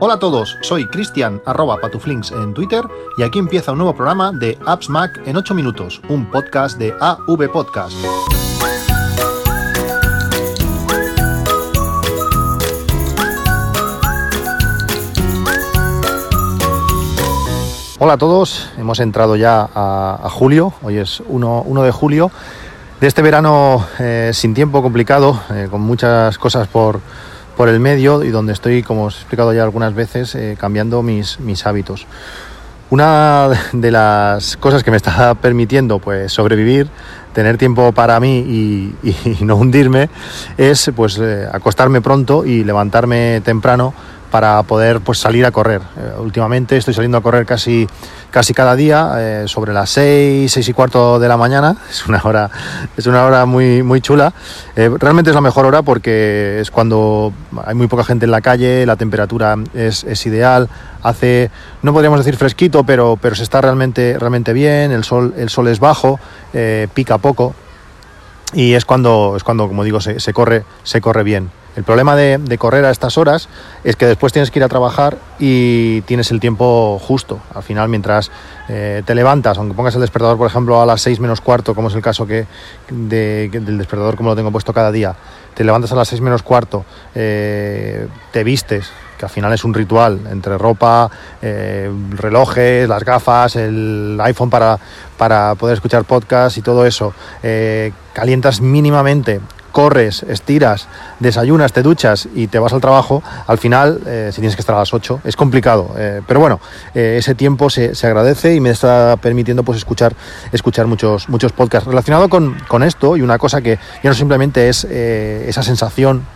Hola a todos, soy Cristian arroba patuflinks en Twitter y aquí empieza un nuevo programa de Apps Mac en 8 minutos, un podcast de AV Podcast. Hola a todos, hemos entrado ya a, julio, hoy es 1, de julio, de este verano eh, sin tiempo complicado, eh, con muchas cosas por, por el medio y donde estoy, como os he explicado ya algunas veces, eh, cambiando mis, mis hábitos. Una de las cosas que me está permitiendo pues, sobrevivir, tener tiempo para mí y, no hundirme, es pues, acostarme pronto y levantarme temprano para poder pues, salir a correr. Eh, últimamente estoy saliendo a correr casi, casi cada día, eh, sobre las 6, 6 y cuarto de la mañana. Es una hora, es una hora muy, muy chula. Eh, realmente es la mejor hora porque es cuando hay muy poca gente en la calle, la temperatura es, es ideal, hace, no podríamos decir fresquito, pero, pero se está realmente, realmente bien, el sol, el sol es bajo, pica poco y es cuando, es cuando como digo, se, corre, se corre bien. El problema de, correr a estas horas es que después tienes que ir a trabajar y tienes el tiempo justo. Al final, mientras eh, te levantas, aunque pongas el despertador, por ejemplo, a las 6 menos cuarto, como es el caso que del despertador como lo tengo puesto cada día, te levantas a las 6 menos cuarto, eh, te vistes, que al final es un ritual entre ropa, eh, relojes, las gafas, el iPhone para, para poder escuchar podcast y todo eso, calientas mínimamente corres, estiras, desayunas, te duchas y te vas al trabajo, al final, eh, si tienes que estar a las 8, es complicado. Eh, pero bueno, eh, ese tiempo se, agradece y me está permitiendo pues escuchar, escuchar muchos, muchos podcasts. Relacionado con, con esto, y una cosa que ya no simplemente es esa sensación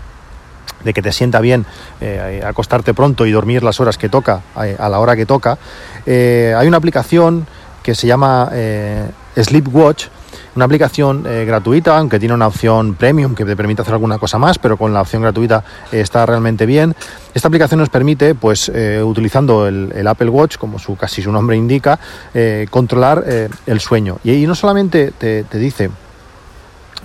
de que te sienta bien acostarte pronto y dormir las horas que toca, a la hora que toca, hay una aplicación que se llama Sleepwatch, una aplicación eh, gratuita, aunque tiene una opción premium que te permite hacer alguna cosa más, pero con la opción gratuita eh, está realmente bien. Esta aplicación nos permite, pues, eh, utilizando el, Apple Watch, como su, casi su nombre indica, controlar el sueño. Y, y no solamente te, te dice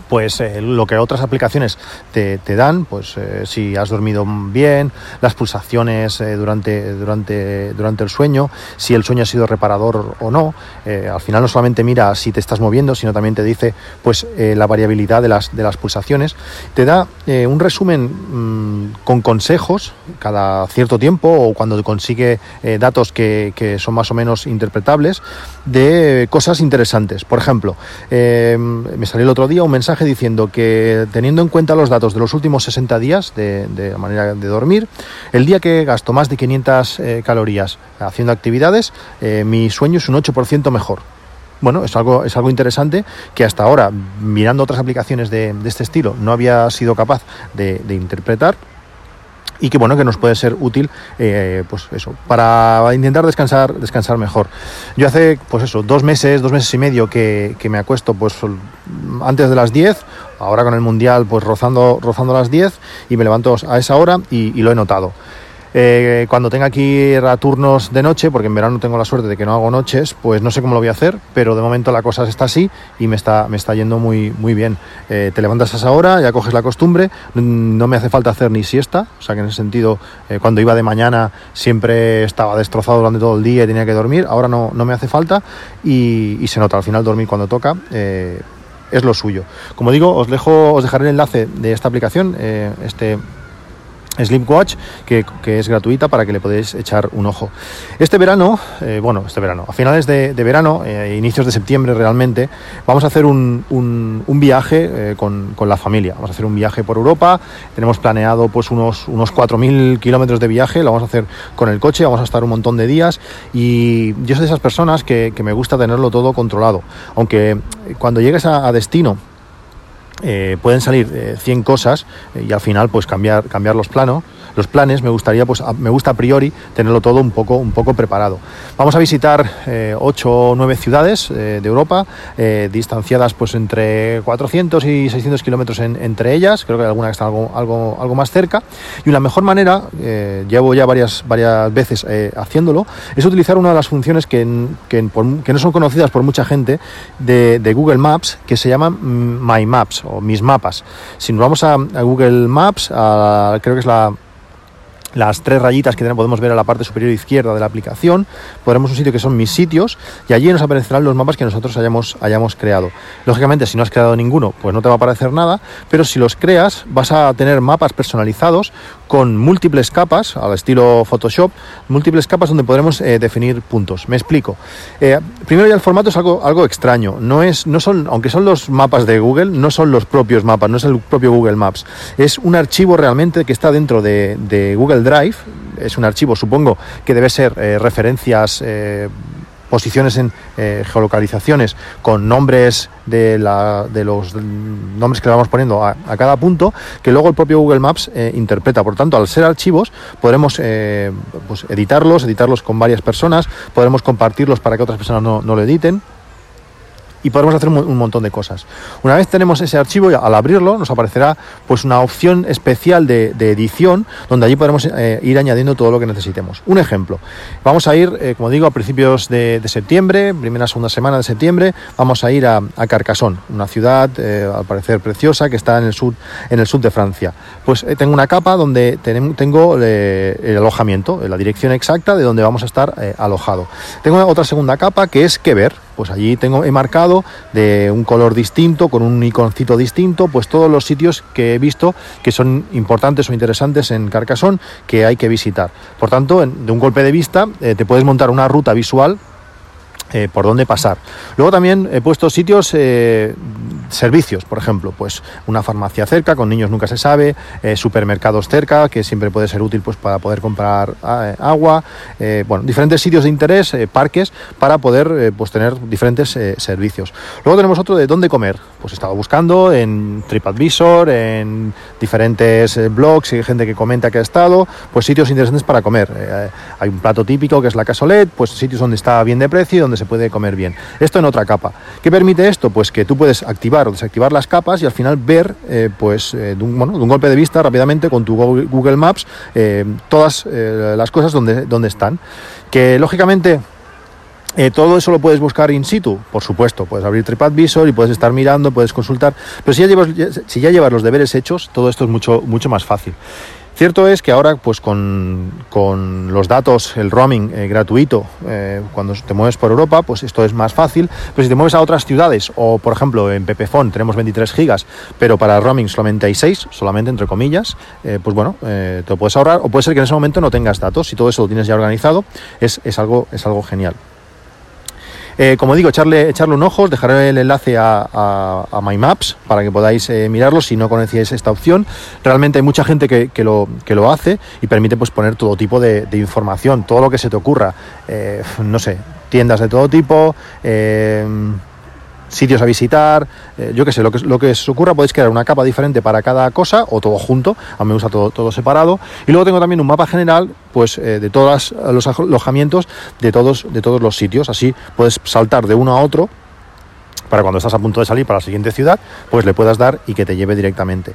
pues eh, lo que otras aplicaciones te, dan, pues eh, si has dormido bien, las pulsaciones eh, durante, durante, durante el sueño, si el sueño ha sido reparador o no. al final no solamente mira si te estás moviendo, sino también te dice pues la variabilidad de las, de las pulsaciones. Te da un resumen mm, con consejos cada cierto tiempo o cuando consigue datos que, que, son más o menos interpretables de cosas interesantes. Por ejemplo, me salió el otro día un mensaje diciendo que teniendo en cuenta los datos de los últimos 60 días de, manera de dormir, el día que gasto más de 500 eh, calorías haciendo actividades, eh, mi sueño es un 8% mejor. Bueno, es algo, es algo interesante que hasta ahora, mirando otras aplicaciones de, este estilo, no había sido capaz de interpretar y que bueno que nos puede ser útil eh, pues eso para intentar descansar descansar mejor. Yo hace pues eso dos meses dos meses y medio que, me acuesto pues antes de las 10 ahora con el mundial pues rozando rozando las 10 y me levanto a esa hora y lo he notado eh, cuando tenga aquí turnos de noche, porque en verano tengo la suerte de que no hago noches, pues no sé cómo lo voy a hacer, pero de momento la cosa está así y me está, me está yendo muy, muy bien. Eh, te levantas a esa hora, ya coges la costumbre, no me hace falta hacer ni siesta, o sea que en ese sentido, eh, cuando iba de mañana siempre estaba destrozado durante todo el día y tenía que dormir, ahora no, no me hace falta y, se nota al final dormir cuando toca es lo suyo. Como digo, os dejo, os dejaré el enlace de esta aplicación, este Sleepwatch, que, que, es gratuita para que le podéis echar un ojo. Este verano, eh, bueno, este verano, a finales de, verano, eh, inicios de septiembre realmente, vamos a hacer un, viaje eh, con, la familia. Vamos a hacer un viaje por Europa, tenemos planeado pues unos, unos 4.000 kilómetros de viaje, lo vamos a hacer con el coche, vamos a estar un montón de días y yo soy de esas personas que me gusta tenerlo todo controlado. Aunque cuando llegues a destino, eh, pueden salir 100 eh, cosas eh, y al final pues cambiar, cambiar los planos los planes, me gustaría, pues me gusta a priori tenerlo todo un poco, un poco preparado. Vamos a visitar eh, ocho o nueve ciudades eh, de Europa, eh, distanciadas pues entre 400 y 600 kilómetros entre ellas, creo que hay alguna que está algo, algo, algo más cerca, y una mejor manera, llevo ya varias, varias veces haciéndolo, es utilizar una de las funciones que, no son conocidas por mucha gente de, Google Maps, que se llama My Maps o Mis Mapas. Si nos vamos a, Google Maps, creo que es la las tres rayitas que podemos ver a la parte superior izquierda de la aplicación, podremos un sitio que son mis sitios y allí nos aparecerán los mapas que nosotros hayamos, hayamos creado. Lógicamente, si no has creado ninguno, pues no te va a aparecer nada, pero si los creas, vas a tener mapas personalizados con múltiples capas, al estilo Photoshop, múltiples capas donde podremos eh, definir puntos. Me explico. Eh, primero ya el formato es algo, algo extraño. No es, no son, aunque son los mapas de Google, no son los propios mapas, no es el propio Google Maps. Es un archivo realmente que está dentro de, de Google Drive, es un archivo, supongo que debe ser eh, referencias, eh, posiciones en eh, geolocalizaciones con nombres de, los nombres que le vamos poniendo a, cada punto, que luego el propio Google Maps interpreta. Por tanto, al ser archivos, podremos pues, editarlos, editarlos con varias personas, podremos compartirlos para que otras personas no, no lo editen y podremos hacer un, montón de cosas. Una vez tenemos ese archivo, al abrirlo nos aparecerá pues una opción especial de, edición donde allí podremos eh, ir añadiendo todo lo que necesitemos. Un ejemplo, vamos a ir, eh, como digo, a principios de, septiembre, primera segunda semana de septiembre, vamos a ir a, a Carcassonne, una ciudad eh, al parecer preciosa que está en el sur, en el sur de Francia. Pues tengo una capa donde tengo el alojamiento, la dirección exacta de donde vamos a estar alojado. Tengo otra segunda capa que es que ver, pues allí tengo he marcado de un color distinto, con un iconcito distinto, pues todos los sitios que he visto que son importantes o interesantes en Carcassonne que hay que visitar. Por tanto, de un golpe de vista eh, te puedes montar una ruta visual eh, por dónde pasar. Luego también he puesto sitios, eh, servicios, por ejemplo, pues una farmacia cerca, con niños nunca se sabe, eh, supermercados cerca, que siempre puede ser útil pues para poder comprar agua, bueno, diferentes sitios de interés, parques, para poder pues tener diferentes servicios. Luego tenemos otro de dónde comer. Pues he estado buscando en TripAdvisor, en diferentes blogs y gente que comenta que ha estado, pues sitios interesantes para comer. hay un plato típico que es la casolet, pues sitios donde está bien de precio, donde se puede comer bien. Esto en otra capa. ¿Qué permite esto? Pues que tú puedes activar o desactivar las capas y al final ver, eh, pues, eh, de, un, de, un, golpe de vista rápidamente con tu Google Maps eh, todas las cosas donde, donde están. Que lógicamente todo eso lo puedes buscar in situ, por supuesto. Puedes abrir TripAdvisor y puedes estar mirando, puedes consultar. Pero si ya llevas, llevas los deberes hechos, todo esto es mucho, mucho más fácil. Cierto es que ahora, pues con, los datos, el roaming eh, gratuito, eh, cuando te mueves por Europa, pues esto es más fácil. Pero si te mueves a otras ciudades, o por ejemplo en Pepefon tenemos 23 gigas, pero para roaming solamente hay 6, solamente entre comillas, eh, pues bueno, te lo puedes ahorrar, o puede ser que en ese momento no tengas datos. Si todo eso lo tienes ya organizado, es, es algo, es algo genial. Eh, como digo, echarle, echarle un ojo, dejaré el enlace a, a, My Maps para que podáis eh, mirarlo si no conocíais esta opción. Realmente hay mucha gente que, lo, que lo hace y permite pues, poner todo tipo de, información, todo lo que se te ocurra. Eh, no sé, tiendas de todo tipo sitios a visitar, eh, yo qué sé, lo que, lo que os ocurra, podéis crear una capa diferente para cada cosa o todo junto, a mí me gusta todo, todo separado. Y luego tengo también un mapa general pues eh, de todos los alojamientos de todos, de todos los sitios, así puedes saltar de uno a otro para cuando estás a punto de salir para la siguiente ciudad, pues le puedas dar y que te lleve directamente.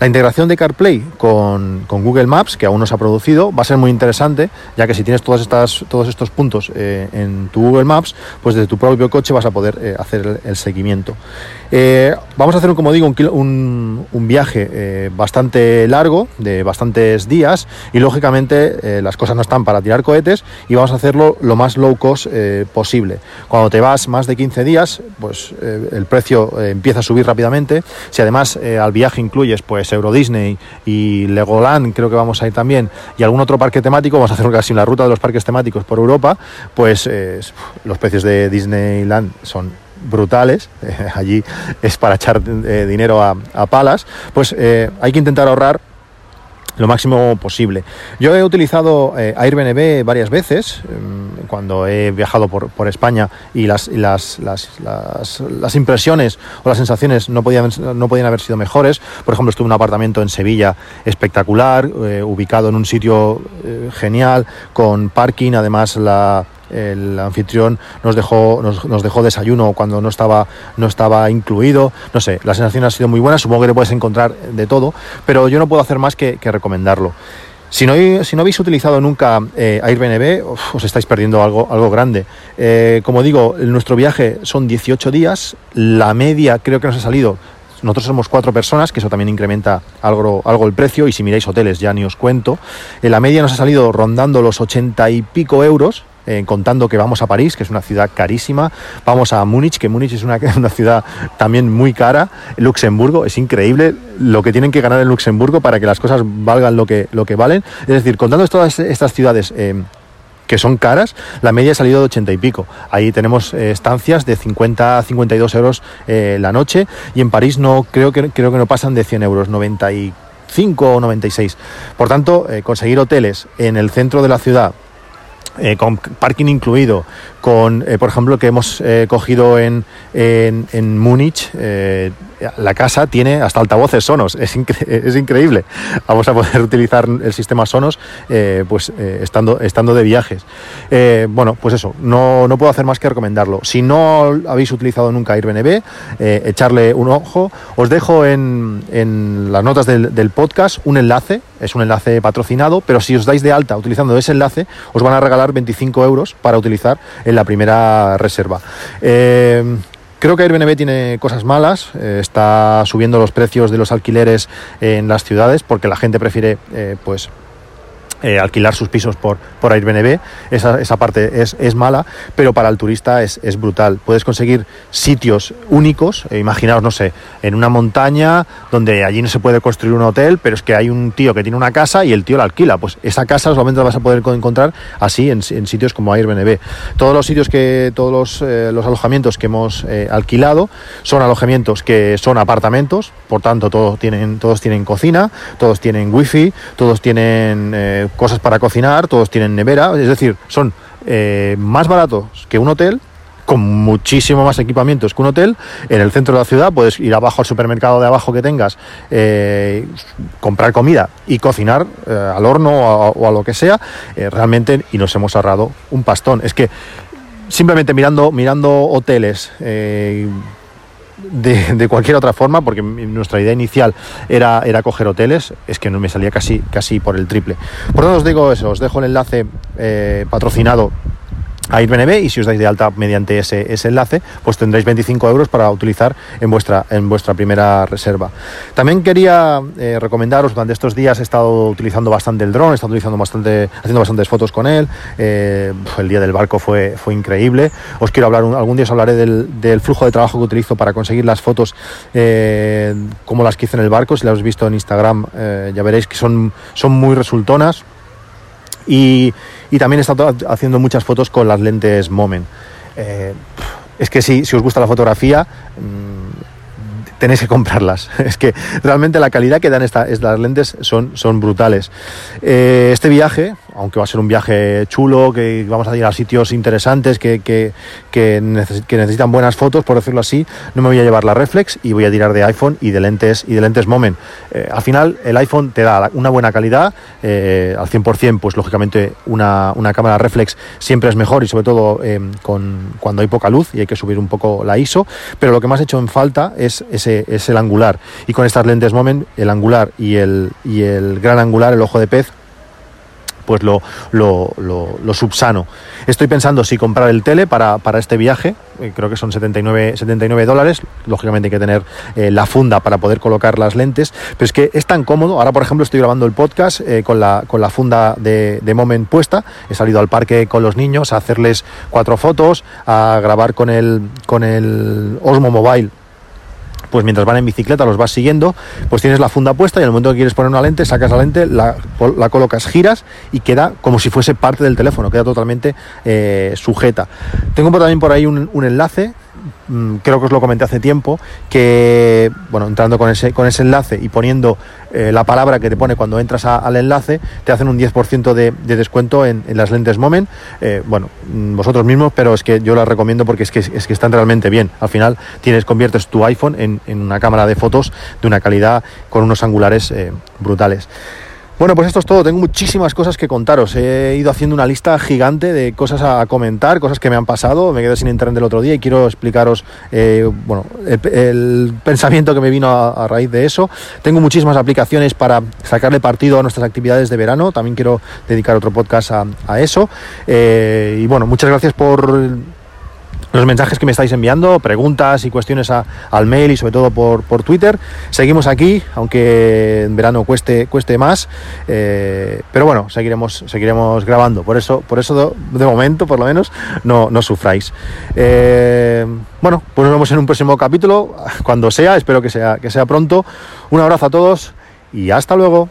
La integración de CarPlay con, Google Maps, que aún no se ha producido, va a ser muy interesante, ya que si tienes todas estas, todos estos puntos eh, en tu Google Maps, pues desde tu propio coche vas a poder eh, hacer el, seguimiento. Eh, vamos a hacer, como digo, un, un, viaje bastante largo, de bastantes días, y lógicamente las cosas no están para tirar cohetes y vamos a hacerlo lo más low cost posible. Cuando te vas más de 15 días, pues eh, el precio eh, empieza a subir rápidamente. Si además eh, al viaje incluyes pues Euro Disney y Legoland, creo que vamos a ir también, y algún otro parque temático, vamos a hacer casi la ruta de los parques temáticos por Europa, pues los precios de Disneyland son brutales, allí es para echar dinero a, a, palas, pues hay que intentar ahorrar lo máximo posible. Yo he utilizado eh, Airbnb varias veces em, cuando he viajado por, por España y, las, las, las, las, impresiones o las sensaciones no podían, no podían haber sido mejores. Por ejemplo, estuve en un apartamento en Sevilla espectacular, eh, ubicado en un sitio eh, genial, con parking, además la, el anfitrión nos dejó, nos, dejó desayuno cuando no estaba, no estaba incluido. No sé, la sensación ha sido muy buena, supongo que te puedes encontrar de todo, pero yo no puedo hacer más que, recomendarlo. Si no, si no, habéis utilizado nunca eh, Airbnb, os estáis perdiendo algo, algo grande. Eh, como digo, nuestro viaje son 18 días, la media creo que nos ha salido nosotros somos cuatro personas, que eso también incrementa algo, algo el precio, y si miráis hoteles ya ni os cuento. En la media nos ha salido rondando los 80 y pico euros, eh, contando que vamos a París, que es una ciudad carísima, vamos a Múnich, que Múnich es una, una, ciudad también muy cara, Luxemburgo, es increíble lo que tienen que ganar en Luxemburgo para que las cosas valgan lo que, lo que valen. Es decir, contando todas estas ciudades... Eh, que son caras, la media ha salido de 80 y pico. Ahí tenemos eh, estancias de 50 a 52 euros la noche y en París no creo que, creo que no pasan de 100 euros, 95 o 96. Por tanto, conseguir hoteles en el centro de la ciudad eh, con parking incluido, con, eh, por ejemplo, que hemos eh, cogido en, en, en Múnich, la casa tiene hasta altavoces Sonos, es, increíble. Vamos a poder utilizar el sistema Sonos pues estando, estando de viajes. bueno, pues eso, no, no, puedo hacer más que recomendarlo. Si no habéis utilizado nunca Airbnb, echarle un ojo. Os dejo en, en las notas del podcast un enlace, es un enlace patrocinado, pero si os dais de alta utilizando ese enlace, os van a regalar 25 euros para utilizar en la primera reserva. Creo que Airbnb tiene cosas malas, eh, está subiendo los precios de los alquileres en las ciudades porque la gente prefiere eh, pues eh, alquilar sus pisos por, por Airbnb, esa, esa parte es, es, mala, pero para el turista es, es brutal. Puedes conseguir sitios únicos, eh, imaginaos, no sé, en una montaña donde allí no se puede construir un hotel, pero es que hay un tío que tiene una casa y el tío la alquila. Pues esa casa solamente la vas a poder encontrar así en, en sitios como Airbnb. Todos los sitios que, todos los, eh, los alojamientos que hemos alquilado son alojamientos que son apartamentos, por tanto todos tienen, todos tienen cocina, todos tienen wifi, todos tienen cosas para cocinar, todos tienen nevera, es decir, son eh, más baratos que un hotel, con muchísimo más equipamientos que un hotel. En el centro de la ciudad puedes ir abajo al supermercado de abajo que tengas, eh, comprar comida y cocinar eh, al horno o a, lo que sea, realmente, y nos hemos ahorrado un pastón. Es que simplemente mirando, mirando hoteles, de, cualquier otra forma, porque nuestra idea inicial era, era coger hoteles, es que no me salía casi, casi por el triple. Por eso os digo eso, os dejo el enlace eh, patrocinado a Airbnb y si os dais de alta mediante ese, ese, enlace, pues tendréis 25 euros para utilizar en vuestra, en vuestra primera reserva. También quería eh, recomendaros, durante estos días he estado utilizando bastante el dron, he estado utilizando bastante, haciendo bastantes fotos con él, eh, el día del barco fue, fue increíble. Os quiero hablar, algún día os hablaré del, del flujo de trabajo que utilizo para conseguir las fotos eh, como las que hice en el barco, si las habéis visto en Instagram eh, ya veréis que son, son muy resultonas. Y, y, también he estado haciendo muchas fotos con las lentes Moment. Eh, es que si, os gusta la fotografía, mmm, tenéis que comprarlas. Es que realmente la calidad que dan esta, estas lentes son, son brutales. Eh, este viaje, aunque va a ser un viaje chulo, que vamos a ir a sitios interesantes, que, que, que, neces que, necesitan buenas fotos, por decirlo así, no me voy a llevar la reflex y voy a tirar de iPhone y de lentes, y de lentes Moment. Eh, al final, el iPhone te da una buena calidad, eh, al 100%, pues lógicamente una, una, cámara reflex siempre es mejor y sobre todo eh, con, cuando hay poca luz y hay que subir un poco la ISO, pero lo que más he hecho en falta es, ese, es el angular. Y con estas lentes Moment, el angular y el, y el gran angular, el ojo de pez, pues lo, lo, lo, subsano. Estoy pensando si comprar el tele para, para este viaje, eh, creo que son 79, 79 dólares, lógicamente hay que tener eh, la funda para poder colocar las lentes, pero es que es tan cómodo, ahora por ejemplo estoy grabando el podcast eh, con, la, con la funda de, de Moment puesta, he salido al parque con los niños a hacerles cuatro fotos, a grabar con el, con el Osmo Mobile pues mientras van en bicicleta los vas siguiendo, pues tienes la funda puesta y en el momento que quieres poner una lente, sacas la lente, la, la colocas, giras y queda como si fuese parte del teléfono, queda totalmente eh, sujeta. Tengo también por ahí un, un enlace creo que os lo comenté hace tiempo, que, bueno, entrando con ese, con ese enlace y poniendo eh, la palabra que te pone cuando entras al enlace, te hacen un 10% de, de, descuento en, las lentes Moment. Eh, bueno, vosotros mismos, pero es que yo las recomiendo porque es que, es que están realmente bien. Al final tienes, conviertes tu iPhone en, en una cámara de fotos de una calidad con unos angulares eh, brutales. Bueno, pues esto es todo. Tengo muchísimas cosas que contaros. He ido haciendo una lista gigante de cosas a comentar, cosas que me han pasado. Me quedé sin internet el otro día y quiero explicaros eh, bueno, el, pensamiento que me vino a, raíz de eso. Tengo muchísimas aplicaciones para sacarle partido a nuestras actividades de verano. También quiero dedicar otro podcast a, a eso. Eh, y bueno, muchas gracias por los mensajes que me estáis enviando, preguntas y cuestiones al mail y sobre todo por, por, Twitter. Seguimos aquí, aunque en verano cueste, cueste más, eh, pero bueno, seguiremos, seguiremos grabando. Por eso, por eso de, momento, por lo menos, no, no sufráis. Eh, bueno, pues nos vemos en un próximo capítulo, cuando sea, espero que sea, que sea pronto. Un abrazo a todos y hasta luego.